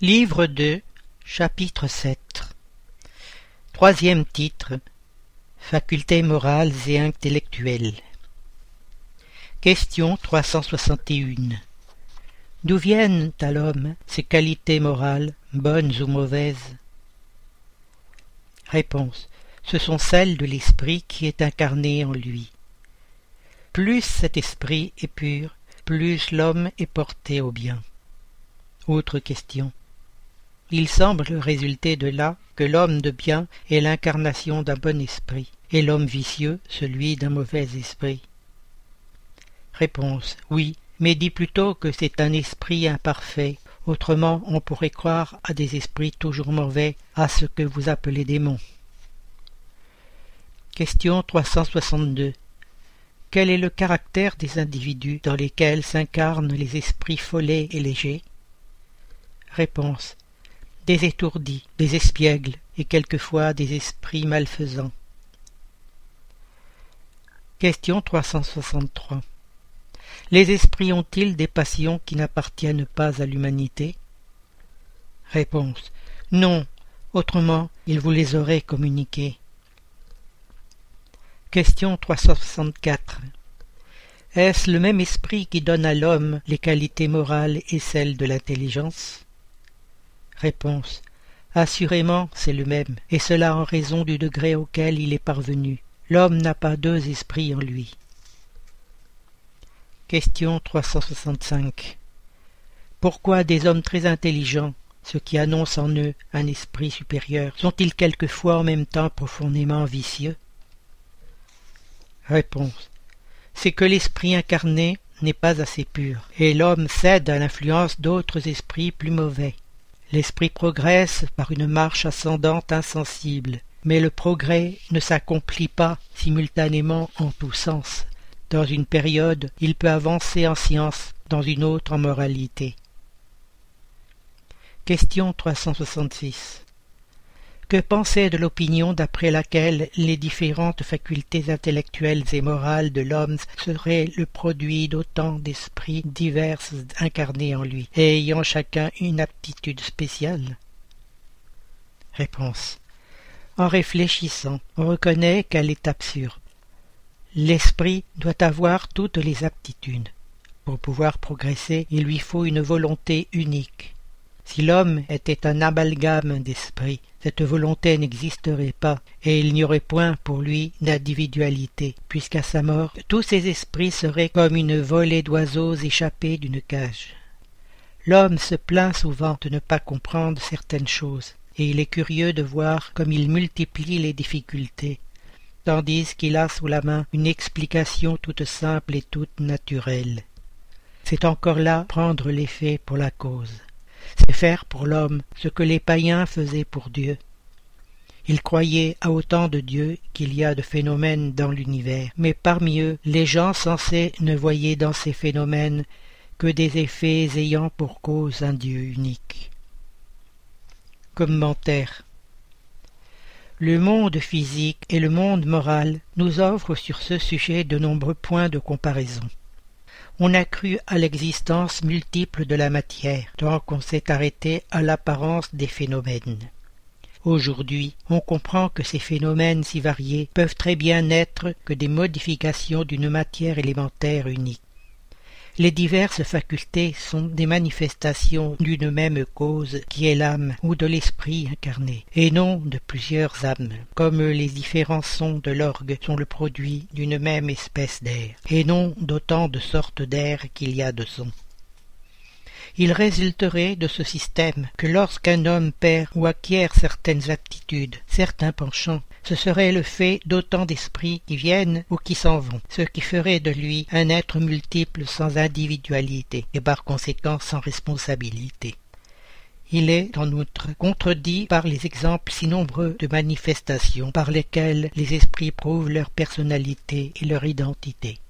Livre 2, chapitre 7 Troisième titre Facultés morales et intellectuelles Question 361 D'où viennent à l'homme ses qualités morales, bonnes ou mauvaises? Réponse Ce sont celles de l'esprit qui est incarné en lui. Plus cet esprit est pur, plus l'homme est porté au bien. Autre question. Il semble résulter de là que l'homme de bien est l'incarnation d'un bon esprit, et l'homme vicieux celui d'un mauvais esprit. Réponse oui, mais dis plutôt que c'est un esprit imparfait, autrement on pourrait croire à des esprits toujours mauvais, à ce que vous appelez démons. Question 362. Quel est le caractère des individus dans lesquels s'incarnent les esprits follets et légers? Réponse des étourdis, des espiègles et quelquefois des esprits malfaisants. Question 363. Les esprits ont-ils des passions qui n'appartiennent pas à l'humanité? Réponse. Non, autrement ils vous les auraient communiquées. Question 364. Est-ce le même esprit qui donne à l'homme les qualités morales et celles de l'intelligence? Réponse. Assurément, c'est le même, et cela en raison du degré auquel il est parvenu. L'homme n'a pas deux esprits en lui. Question 365. Pourquoi des hommes très intelligents, ceux qui annoncent en eux un esprit supérieur, sont-ils quelquefois en même temps profondément vicieux? Réponse. C'est que l'esprit incarné n'est pas assez pur, et l'homme cède à l'influence d'autres esprits plus mauvais. L'esprit progresse par une marche ascendante insensible, mais le progrès ne s'accomplit pas simultanément en tous sens. Dans une période, il peut avancer en science, dans une autre en moralité. Question 366. Que penser de l'opinion d'après laquelle les différentes facultés intellectuelles et morales de l'homme seraient le produit d'autant d'esprits divers incarnés en lui, ayant chacun une aptitude spéciale Réponse. En réfléchissant, on reconnaît qu'elle est absurde. L'esprit doit avoir toutes les aptitudes. Pour pouvoir progresser, il lui faut une volonté unique. Si l'homme était un amalgame d'esprit, cette volonté n'existerait pas, et il n'y aurait point pour lui d'individualité, puisqu'à sa mort tous ses esprits seraient comme une volée d'oiseaux échappés d'une cage. L'homme se plaint souvent de ne pas comprendre certaines choses, et il est curieux de voir comme il multiplie les difficultés, tandis qu'il a sous la main une explication toute simple et toute naturelle. C'est encore là prendre l'effet pour la cause c'est faire pour l'homme ce que les païens faisaient pour Dieu. Ils croyaient à autant de dieux qu'il y a de phénomènes dans l'univers, mais parmi eux, les gens sensés ne voyaient dans ces phénomènes que des effets ayant pour cause un Dieu unique. Commentaire Le monde physique et le monde moral nous offrent sur ce sujet de nombreux points de comparaison on a cru à l'existence multiple de la matière, tant qu'on s'est arrêté à l'apparence des phénomènes. Aujourd'hui, on comprend que ces phénomènes si variés peuvent très bien n'être que des modifications d'une matière élémentaire unique. Les diverses facultés sont des manifestations d'une même cause qui est l'âme ou de l'esprit incarné, et non de plusieurs âmes, comme les différents sons de l'orgue sont le produit d'une même espèce d'air, et non d'autant de sortes d'air qu'il y a de sons. Il résulterait de ce système que lorsqu'un homme perd ou acquiert certaines aptitudes, certains penchants, ce serait le fait d'autant d'esprits qui viennent ou qui s'en vont, ce qui ferait de lui un être multiple sans individualité et par conséquent sans responsabilité. Il est, en outre, contredit par les exemples si nombreux de manifestations par lesquelles les esprits prouvent leur personnalité et leur identité.